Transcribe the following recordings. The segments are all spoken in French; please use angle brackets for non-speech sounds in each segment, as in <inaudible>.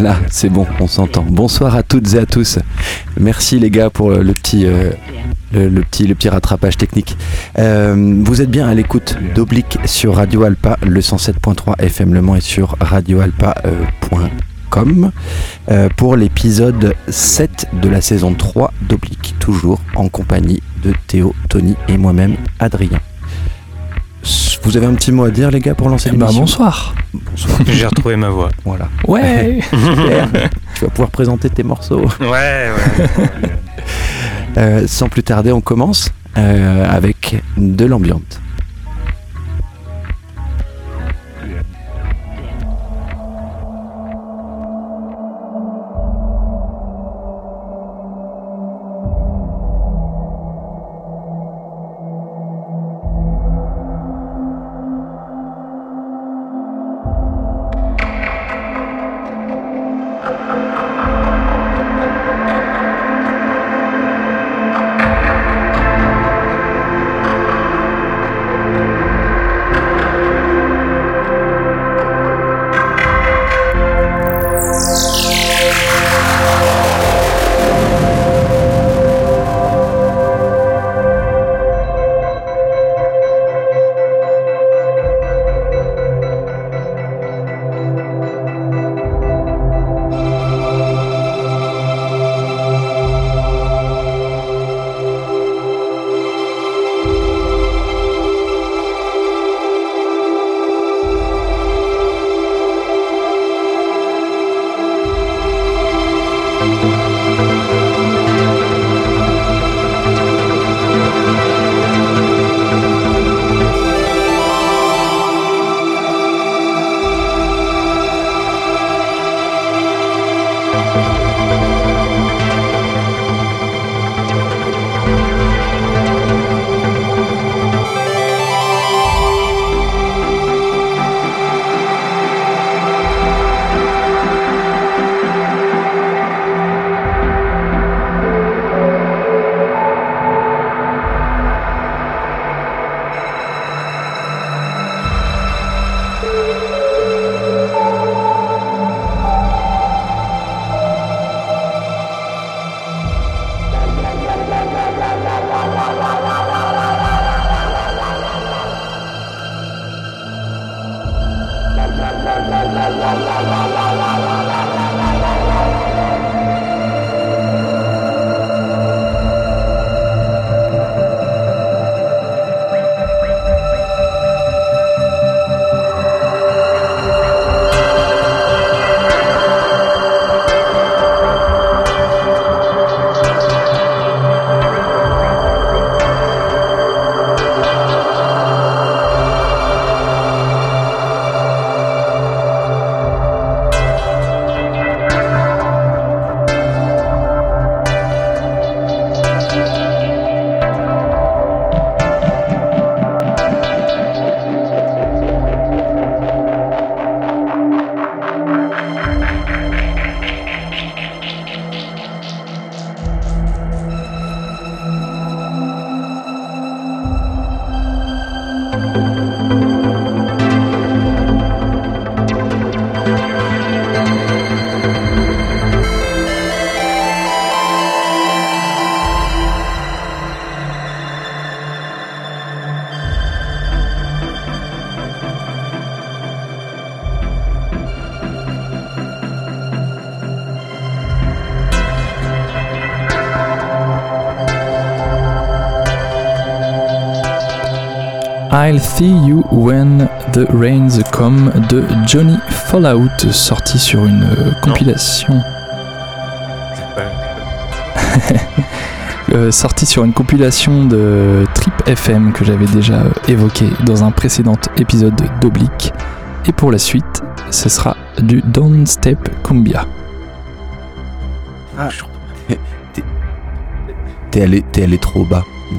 Là, c'est bon, on s'entend. Bonsoir à toutes et à tous. Merci les gars pour le petit, euh, le, petit, rattrapage technique. Euh, vous êtes bien à l'écoute d'Oblique sur Radio Alpa, le 107.3 FM Le Mans et sur radioalpa.com euh, pour l'épisode 7 de la saison 3 d'Oblique, toujours en compagnie de Théo, Tony et moi-même, Adrien. Vous avez un petit mot à dire, les gars, pour lancer Eh ben, l'émission bonsoir. Bonsoir. <laughs> J'ai retrouvé ma voix. Voilà. Ouais. <laughs> Super. tu vas pouvoir présenter tes morceaux. Ouais, ouais. <laughs> Euh, sans plus tarder, on commence euh, avec de l'ambiance. I'll See You When the Rains Come de Johnny Fallout, sorti sur une euh, compilation. <laughs> Euh, sorti sur une compilation de Trip FM que j'avais déjà euh, évoqué dans un précédent épisode d'Oblique. Et pour la suite, ce sera du Don't Step Cumbia. Ah, <laughs> t'es- allé, t'es allé trop bas, mon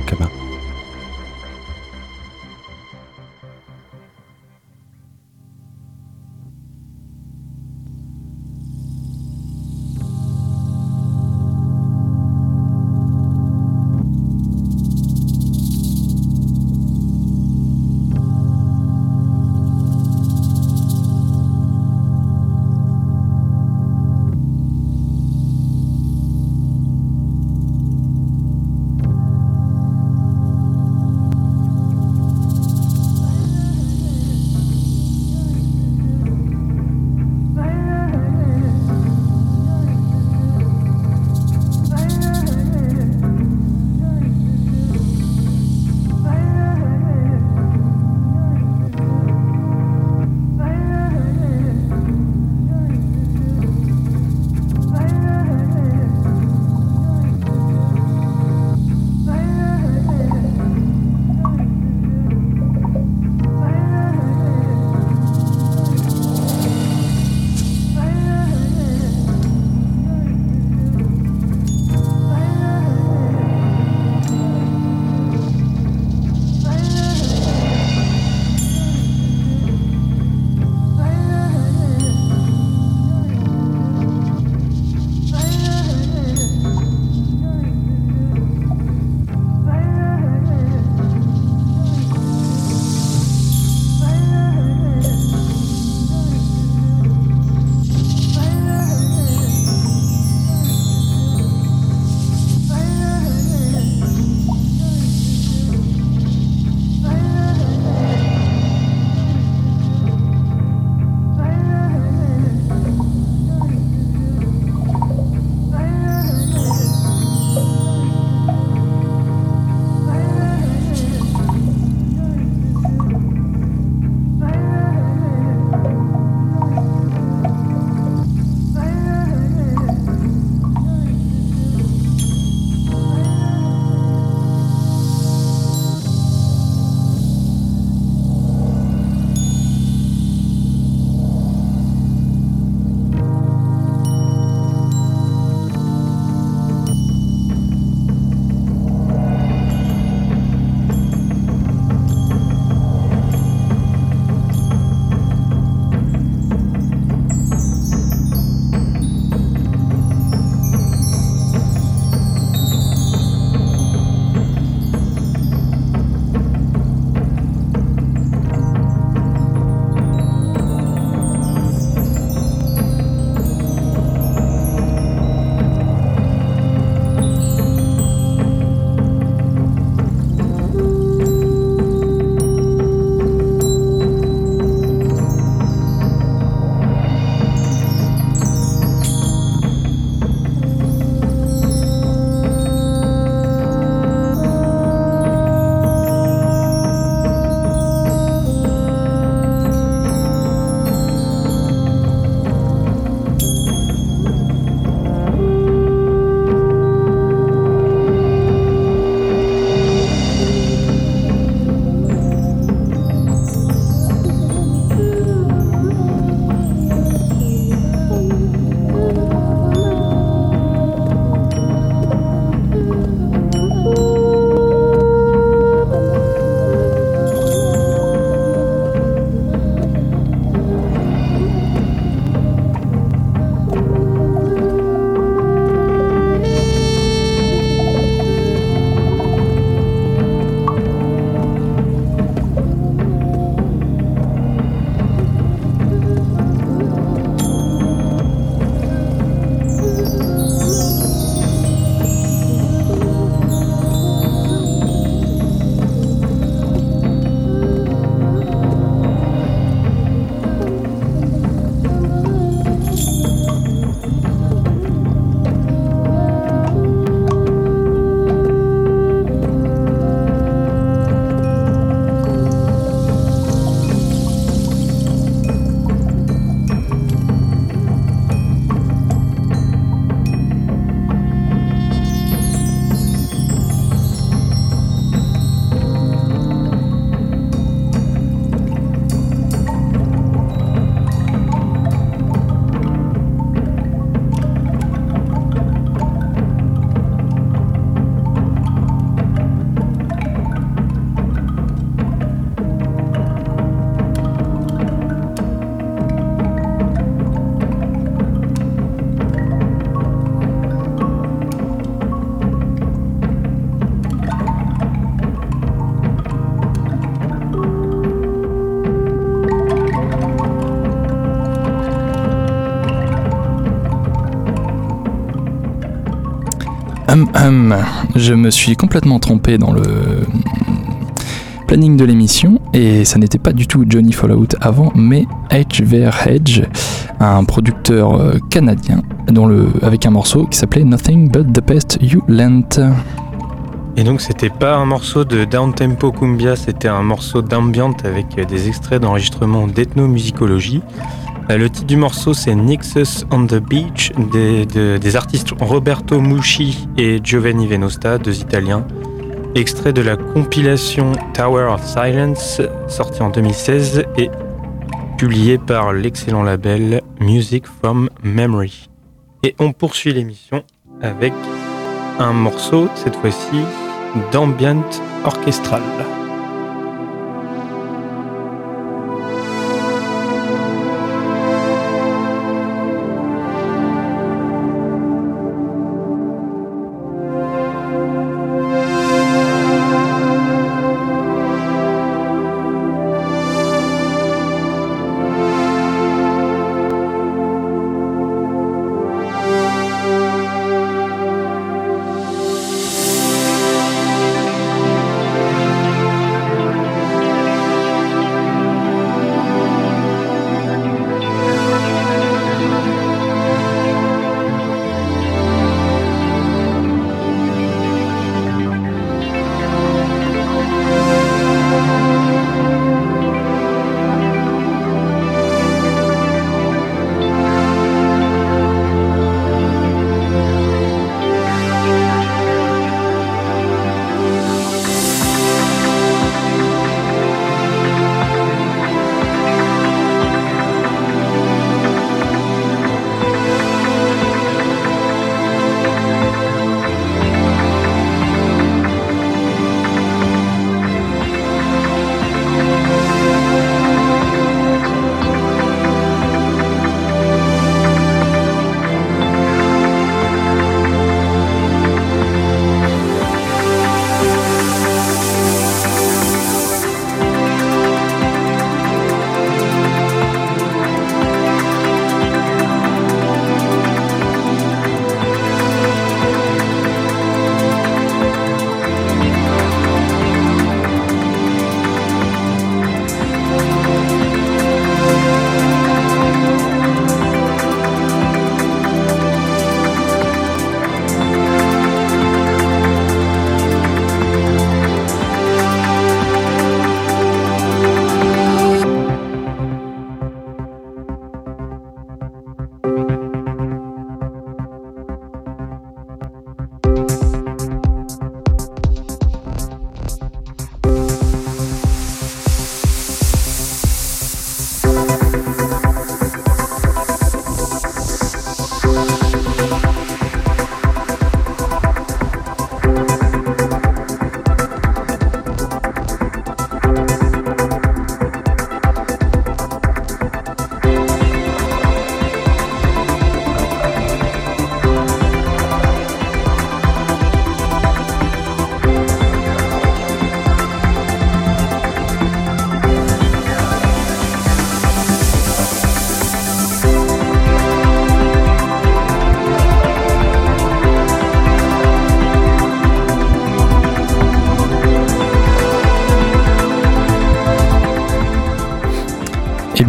hum, hum. Je me suis complètement trompé dans le planning de l'émission et ça n'était pas du tout Johnny Fallout avant, mais HVR Hedge, un producteur euh, canadien avec un morceau qui s'appelait Nothing But the Best You Lent. Et donc c'était pas un morceau de down tempo cumbia, c'était un morceau d'ambient avec des extraits d'enregistrement d'ethnomusicologie. Euh, le titre du morceau c'est Nixus on the Beach des, des artistes Roberto Musci et Giovanni Venosta, deux Italiens. Extrait de la compilation Tower of Silence, sorti en 2016 et publié par l'excellent label Music from Memory. Et on poursuit l'émission avec un morceau, cette fois-ci, d'ambient orchestral.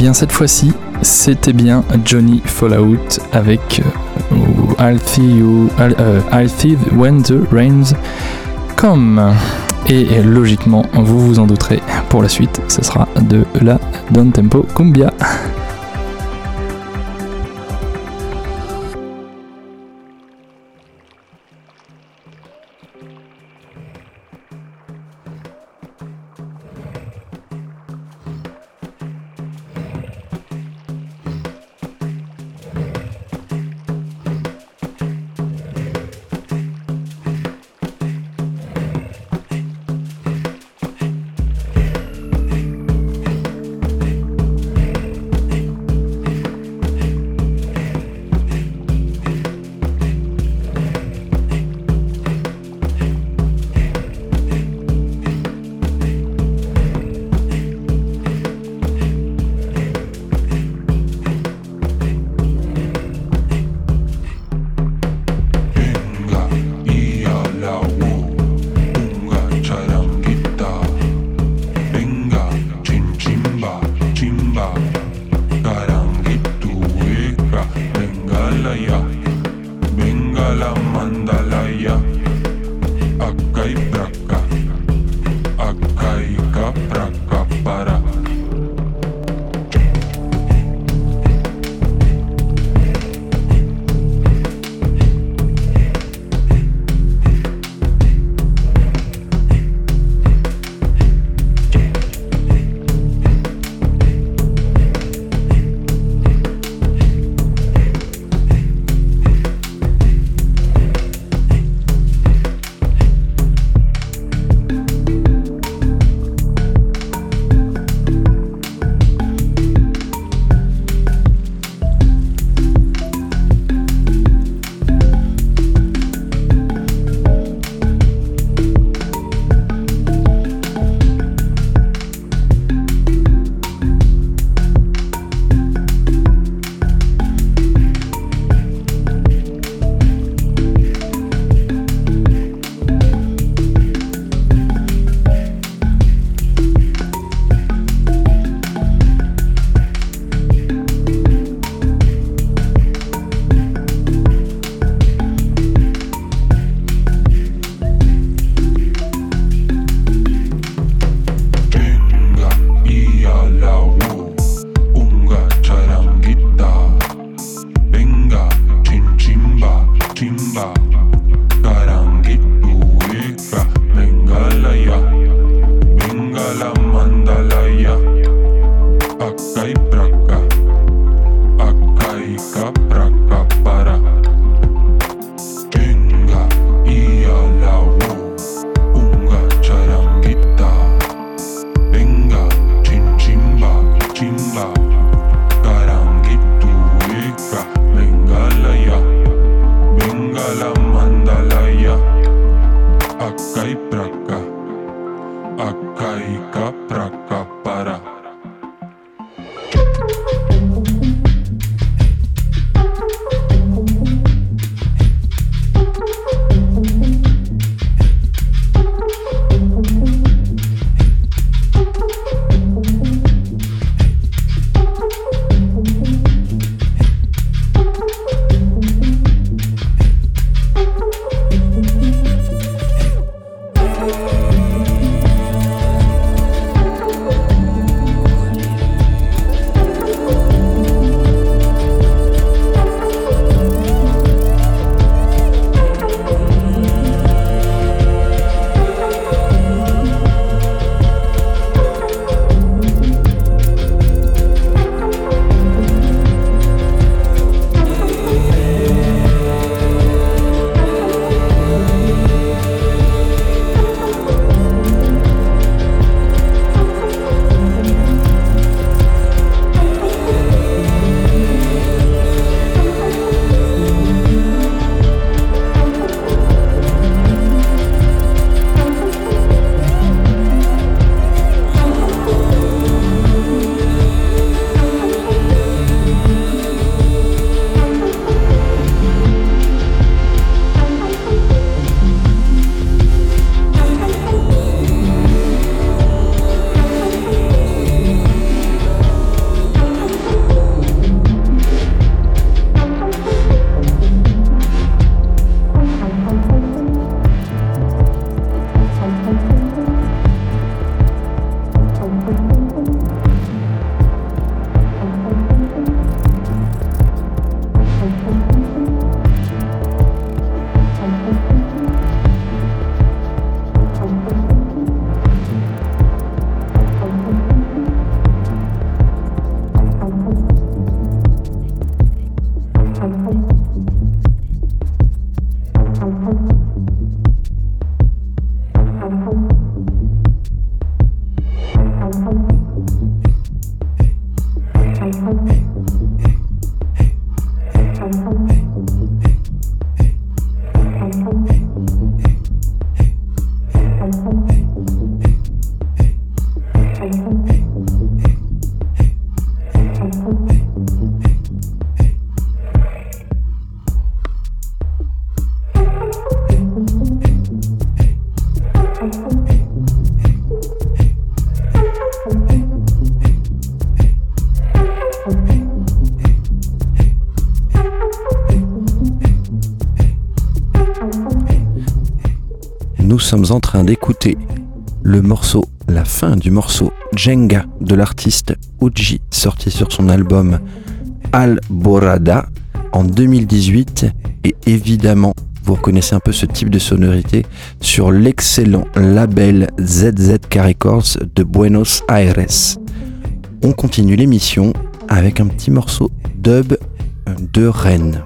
Bien cette fois-ci, c'était bien Johnny Fallout avec euh, I'll, see euh, When the Rains Come. Et logiquement, vous vous en douterez, pour la suite, ce sera de la Don Tempo Cumbia. Sommes en train d'écouter le morceau la fin du morceau Jenga de l'artiste Uji, sorti sur son album Al Borada en 2018. Et évidemment, vous reconnaissez un peu ce type de sonorité sur l'excellent label ZZK Records de Buenos Aires. On continue l'émission avec un petit morceau dub de Rennes.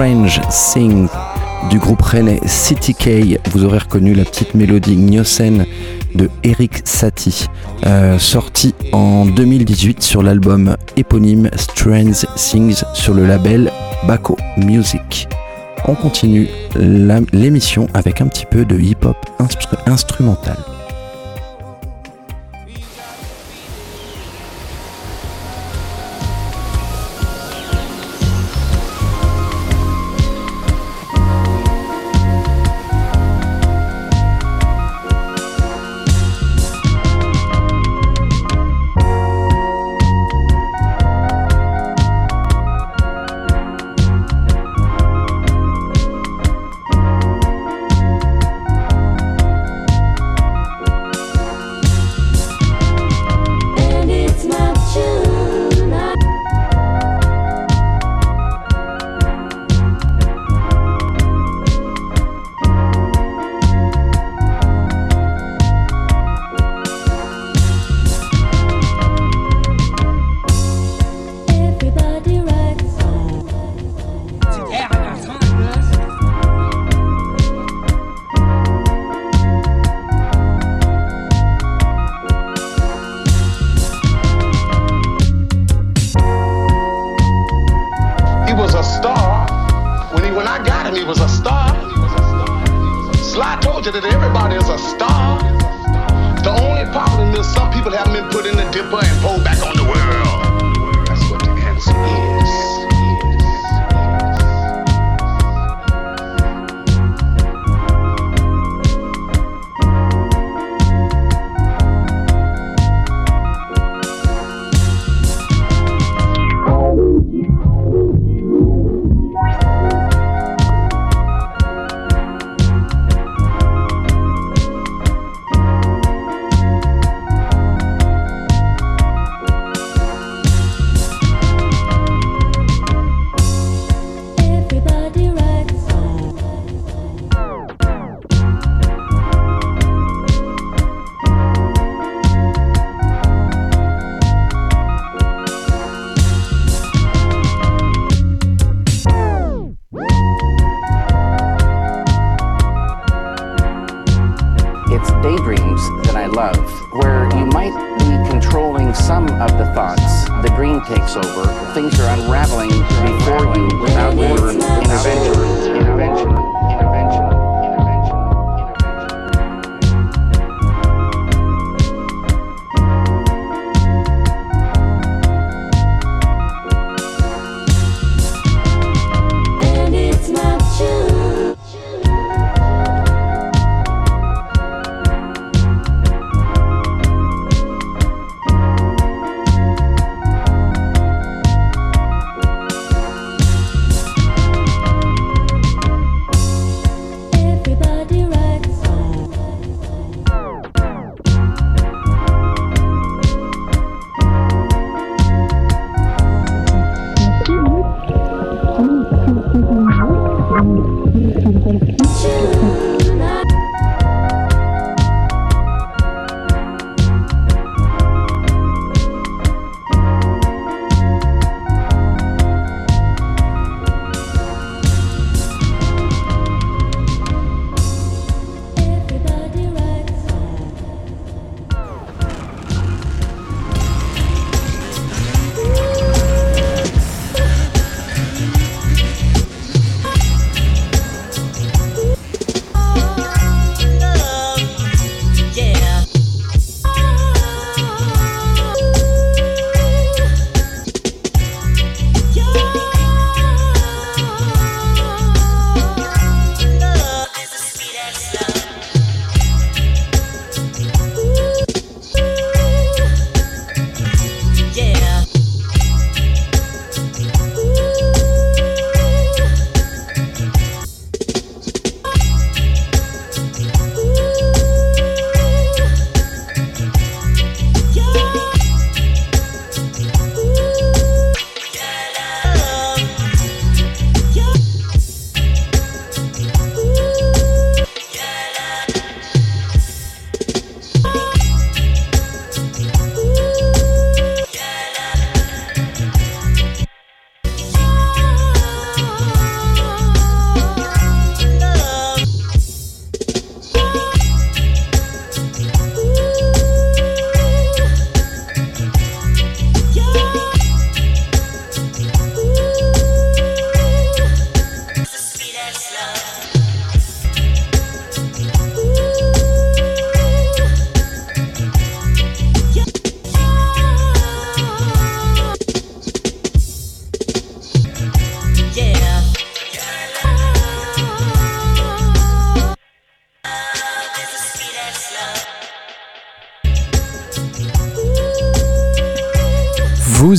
Strange Sing du groupe rennais City K. Vous aurez reconnu la petite mélodie Gnocen de Eric Satie, euh, sorti en 2018 sur l'album éponyme Strange Sings sur le label Baco Music. On continue l'émission avec un petit peu de hip-hop instrumental.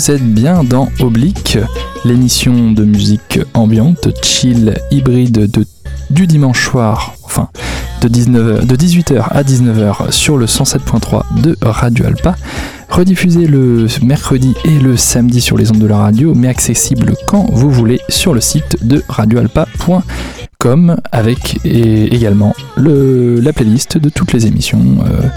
Vous êtes bien dans Oblique, l'émission de musique ambiante, chill, hybride de, du dimanche soir, enfin de, 19 de 18h à 19h sur le 107.3 de Radio Alpa, rediffusé le mercredi et le samedi sur les ondes de la radio, mais accessible quand vous voulez sur le site de radioalpa.com avec également le, la playlist de toutes les émissions. Euh,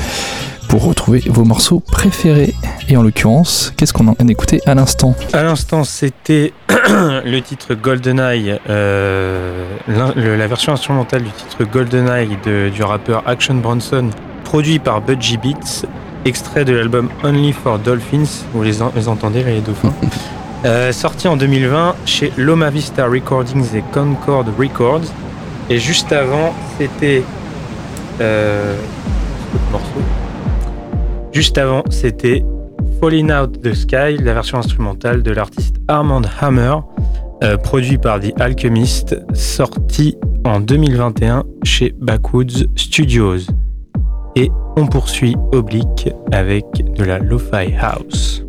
pour retrouver vos morceaux préférés. Et en l'occurrence, qu'est-ce qu'on en a écouté à l'instant? À l'instant, c'était <clears throat> le titre GoldenEye, euh, la version instrumentale du titre GoldenEye de, du rappeur Action Bronson, produit par Budgie Beats, extrait de l'album Only for Dolphins, vous les, entendez les dauphins, <laughs> euh, sorti en 2020 chez Loma Vista Recordings et Concord Records. Et juste avant, c'était Euh, morceau. Juste avant, c'était Falling Out the Sky, la version instrumentale de l'artiste Armand Hammer, euh, produit par The Alchemist, sorti en 2021 chez Backwoods Studios. Et on poursuit Oblique avec de la Lo-Fi House.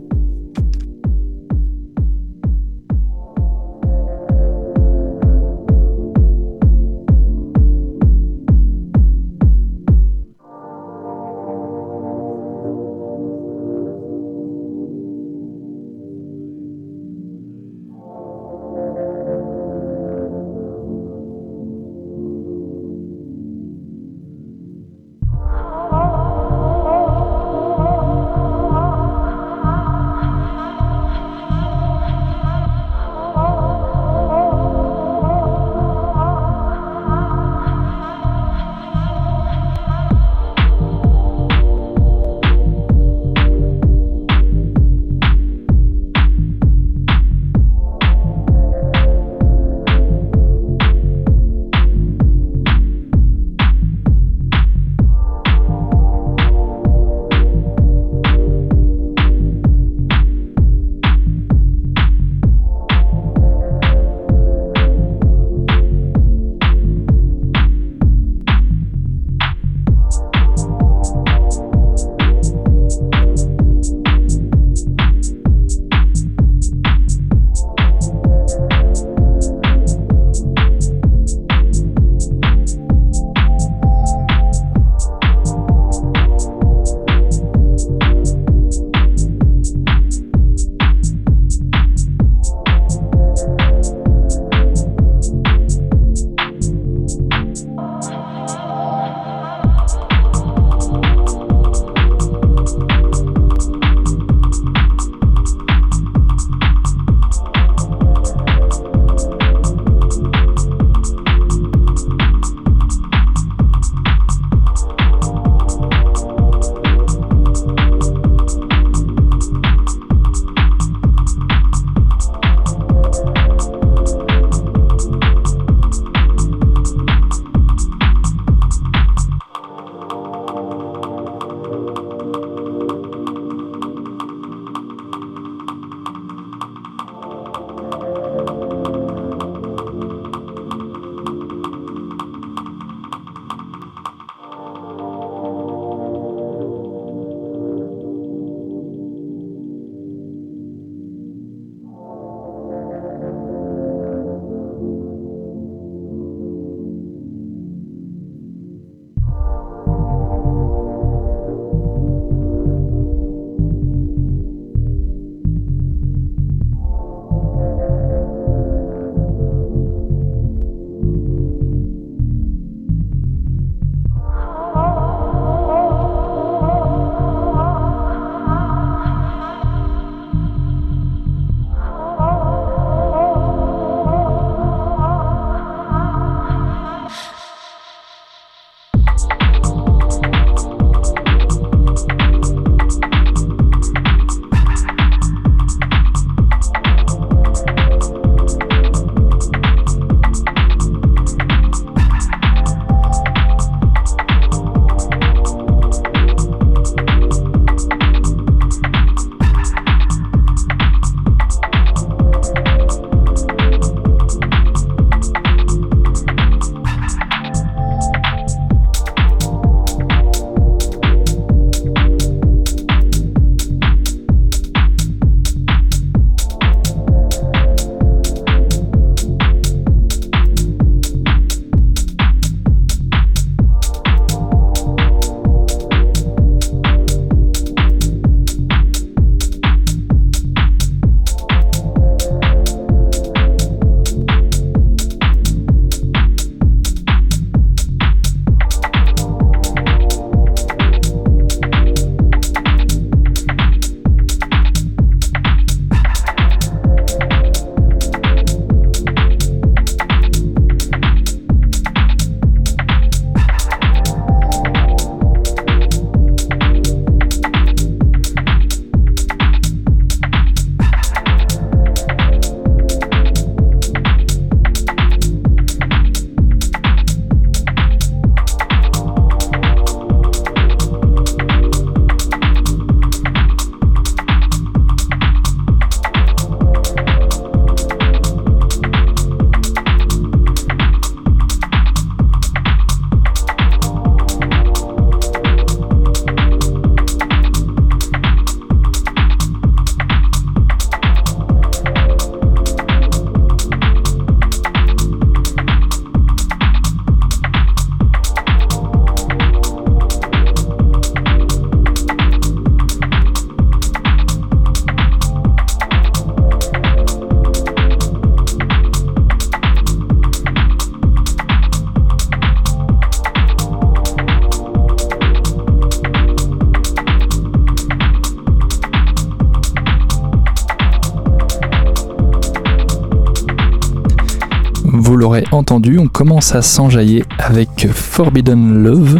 L'aurez entendu, on commence à s'enjailler avec Forbidden Love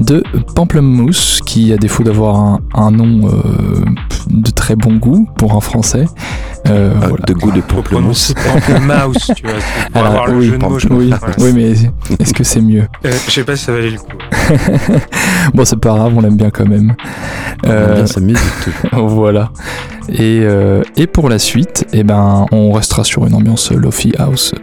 de Pamplemousse, qui, à défaut d'avoir un, un nom euh, de très bon goût pour un français, euh, Ah, voilà. De goût de pamplemousse. Pamplemousse, tu vois. Pour <laughs> Alors, avoir le oui, jeu de mots, je Oui, pense. Voilà. oui, mais est-ce que c'est mieux Euh, je sais pas si ça valait le coup. <laughs> Bon, c'est pas grave, on l'aime bien quand même. On aime Euh, bien sa musique, <laughs> voilà. Et, euh, et pour la suite, eh ben, on restera sur une ambiance Lofi House.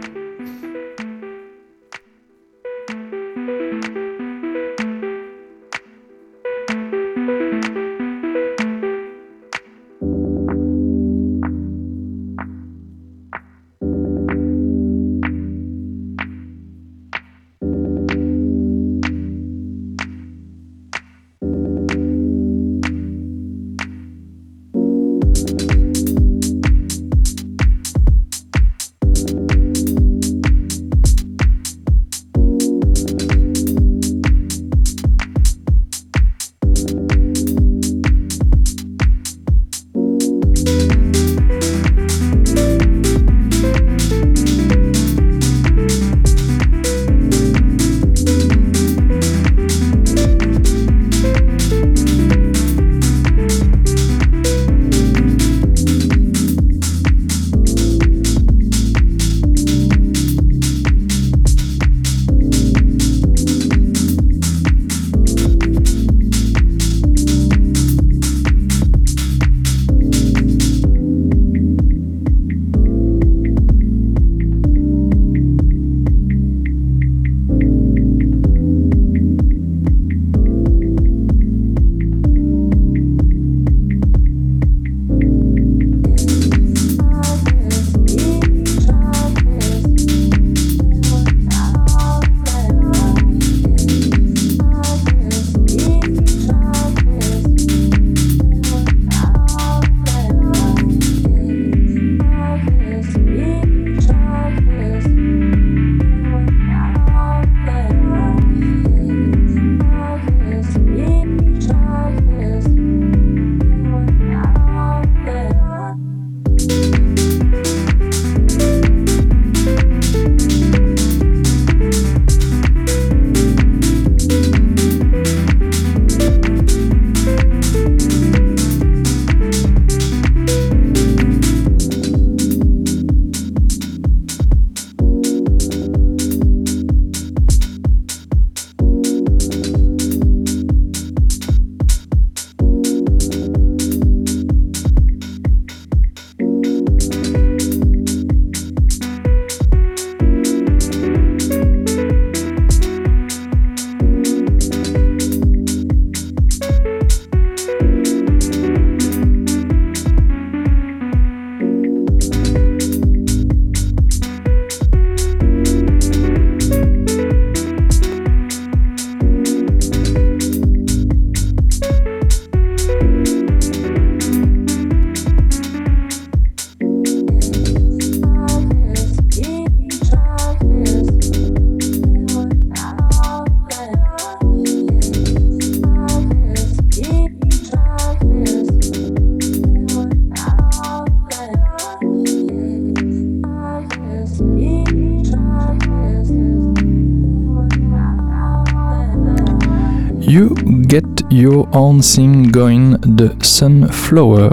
Own Thing Going de Sunflower.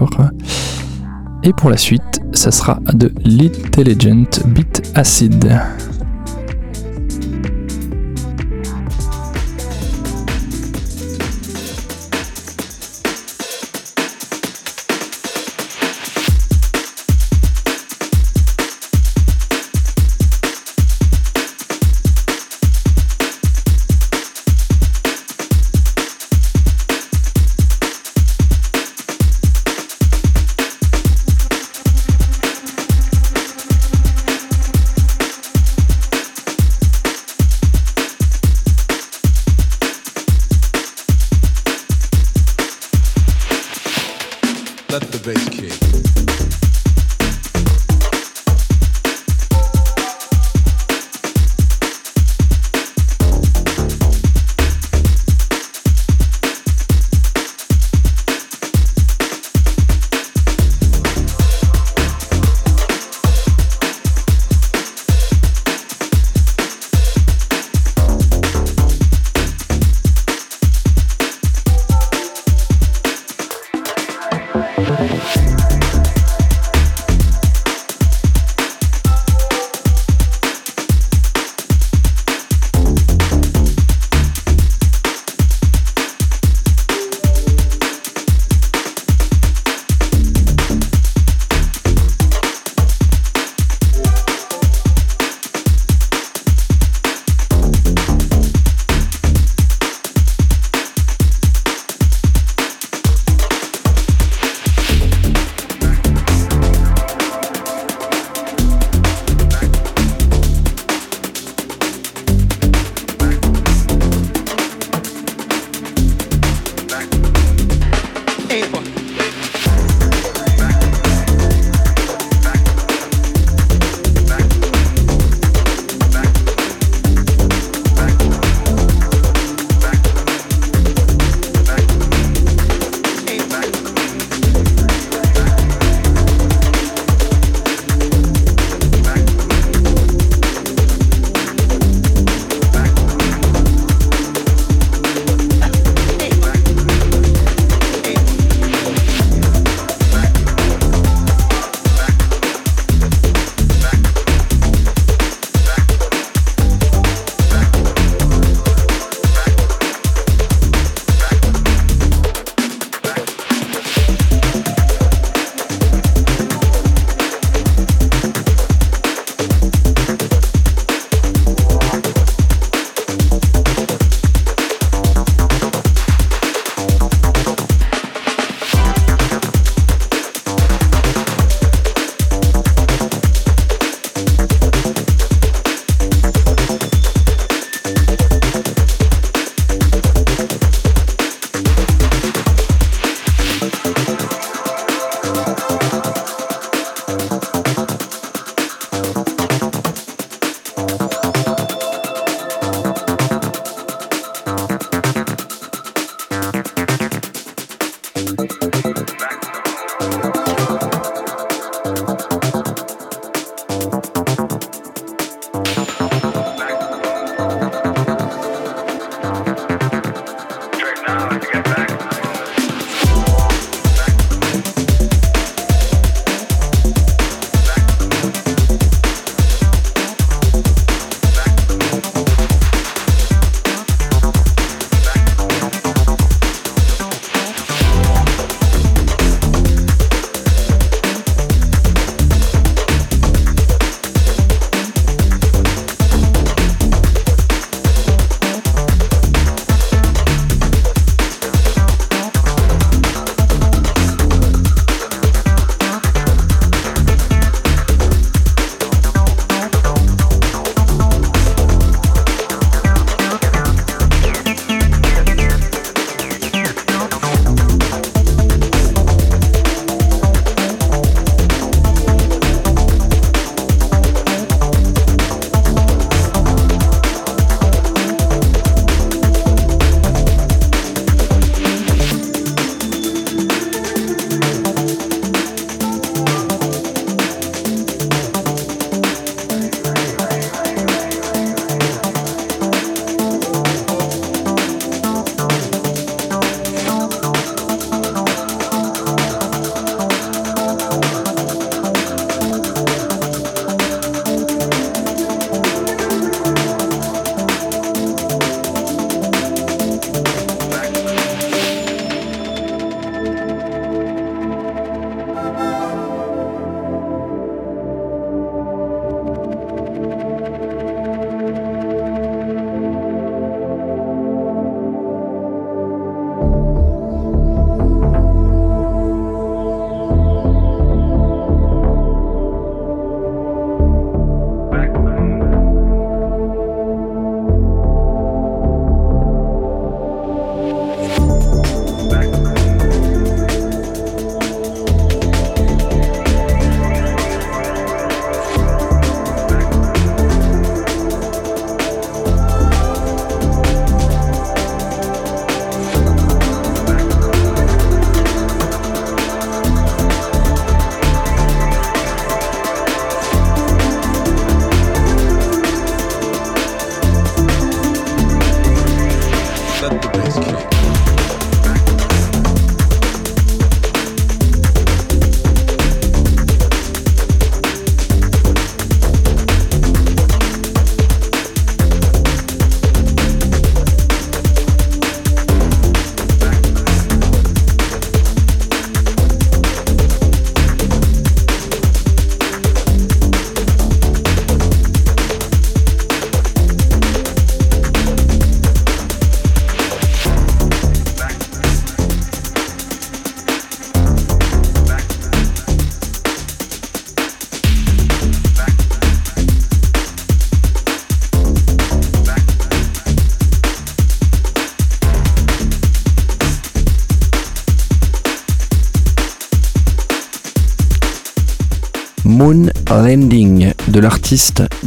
Et pour la suite, ça sera de l'Intelligent Beat Acid.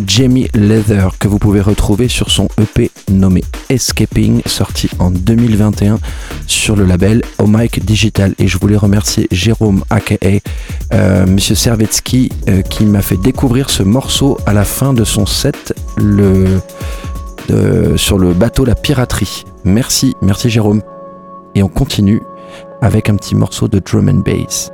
Jamie Leather que vous pouvez retrouver sur son EP nommé Escaping sorti en 2021 sur le label Omike Digital et je voulais remercier Jérôme aka euh, Monsieur Servetsky euh, qui m'a fait découvrir ce morceau à la fin de son set le, sur le bateau La Piraterie. Merci, merci Jérôme. Et on continue avec un petit morceau de drum and bass.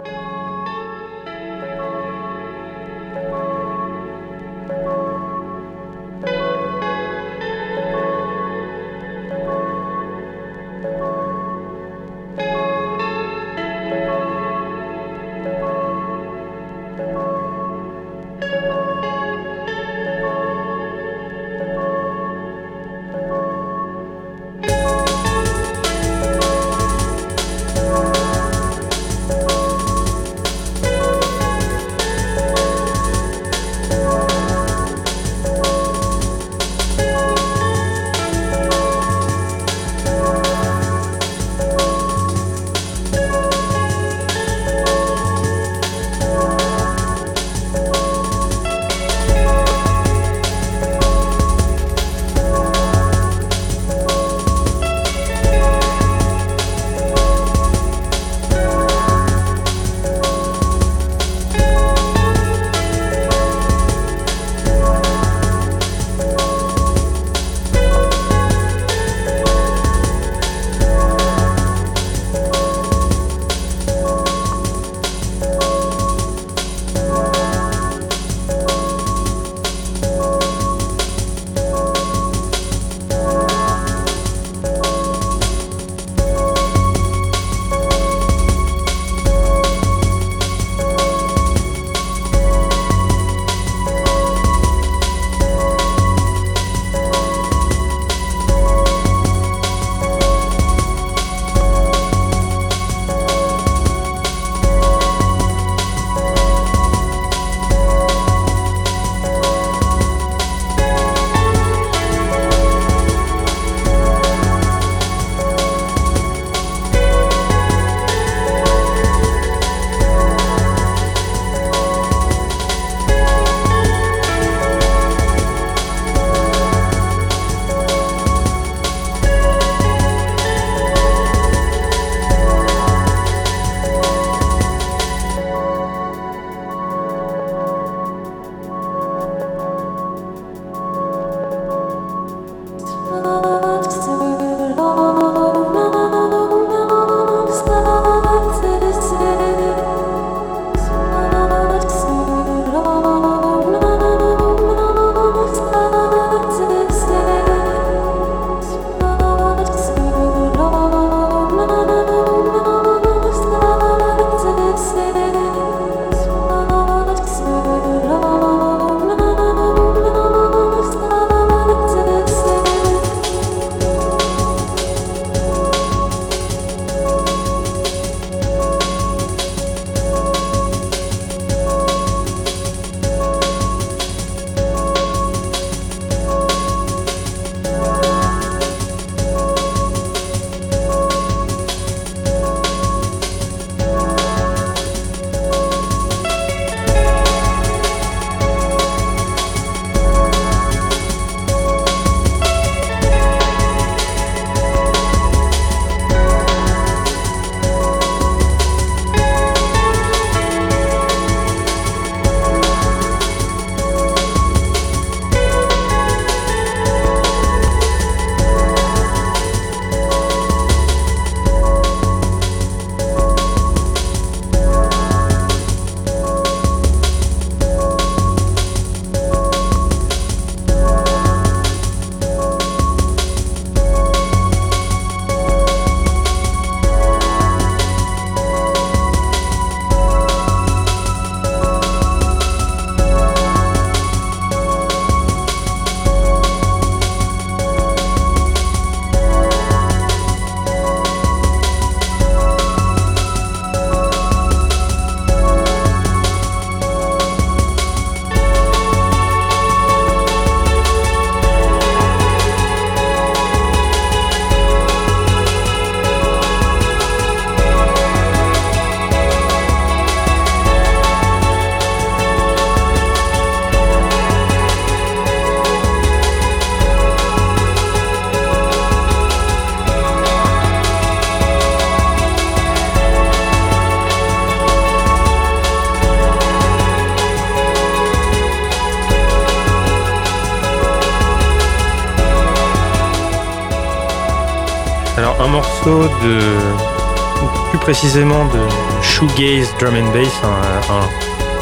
Alors, un morceau de. Plus précisément de shoegaze drum and bass,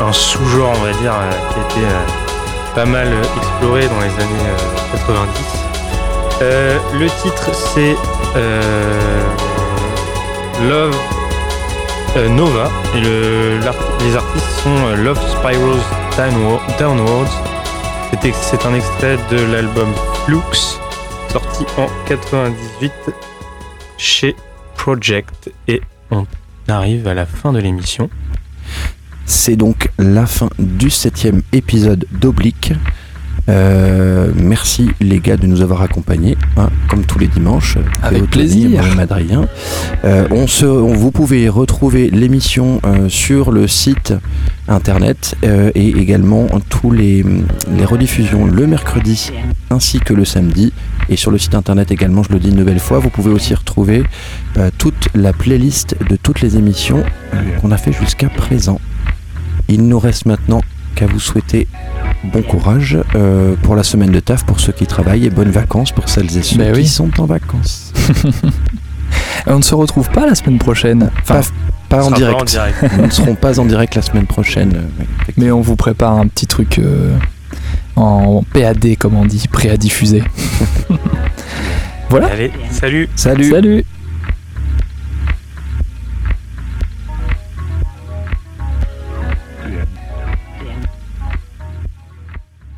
un, sous-genre, on va dire, euh, qui a été euh, pas mal exploré dans les années euh, 90. Euh, le titre, c'est Love Nova, et les artistes sont Love Spirals Downwa- Downwards. C'est un extrait de l'album Flux, sorti en 98 chez Project. Et on arrive à la fin de l'émission. C'est donc la fin du septième épisode d'Oblique. Euh, merci les gars de nous avoir accompagnés, hein, comme tous les dimanches. Avec plaisir. et moi-même, Adrien. Euh, on se, on- vous pouvez retrouver l'émission euh, sur le site internet euh, et également tous les, les rediffusions le mercredi ainsi que le samedi. Et sur le site internet également, je le dis une nouvelle fois, vous pouvez aussi retrouver euh, toute la playlist de toutes les émissions qu'on a fait jusqu'à présent. Il nous reste maintenant qu'à vous souhaiter bon courage euh, pour la semaine de taf pour ceux qui travaillent et bonnes vacances pour celles et ceux Ben qui oui. sont en vacances. <laughs> On ne se retrouve pas la semaine prochaine. Enfin, Pas, en direct. pas en direct. <laughs> Nous ne serons pas en direct la semaine prochaine. euh, mais on vous prépare un petit truc euh, en PAD, comme on dit, prêt à diffuser. <laughs> voilà. Allez, salut Salut Salut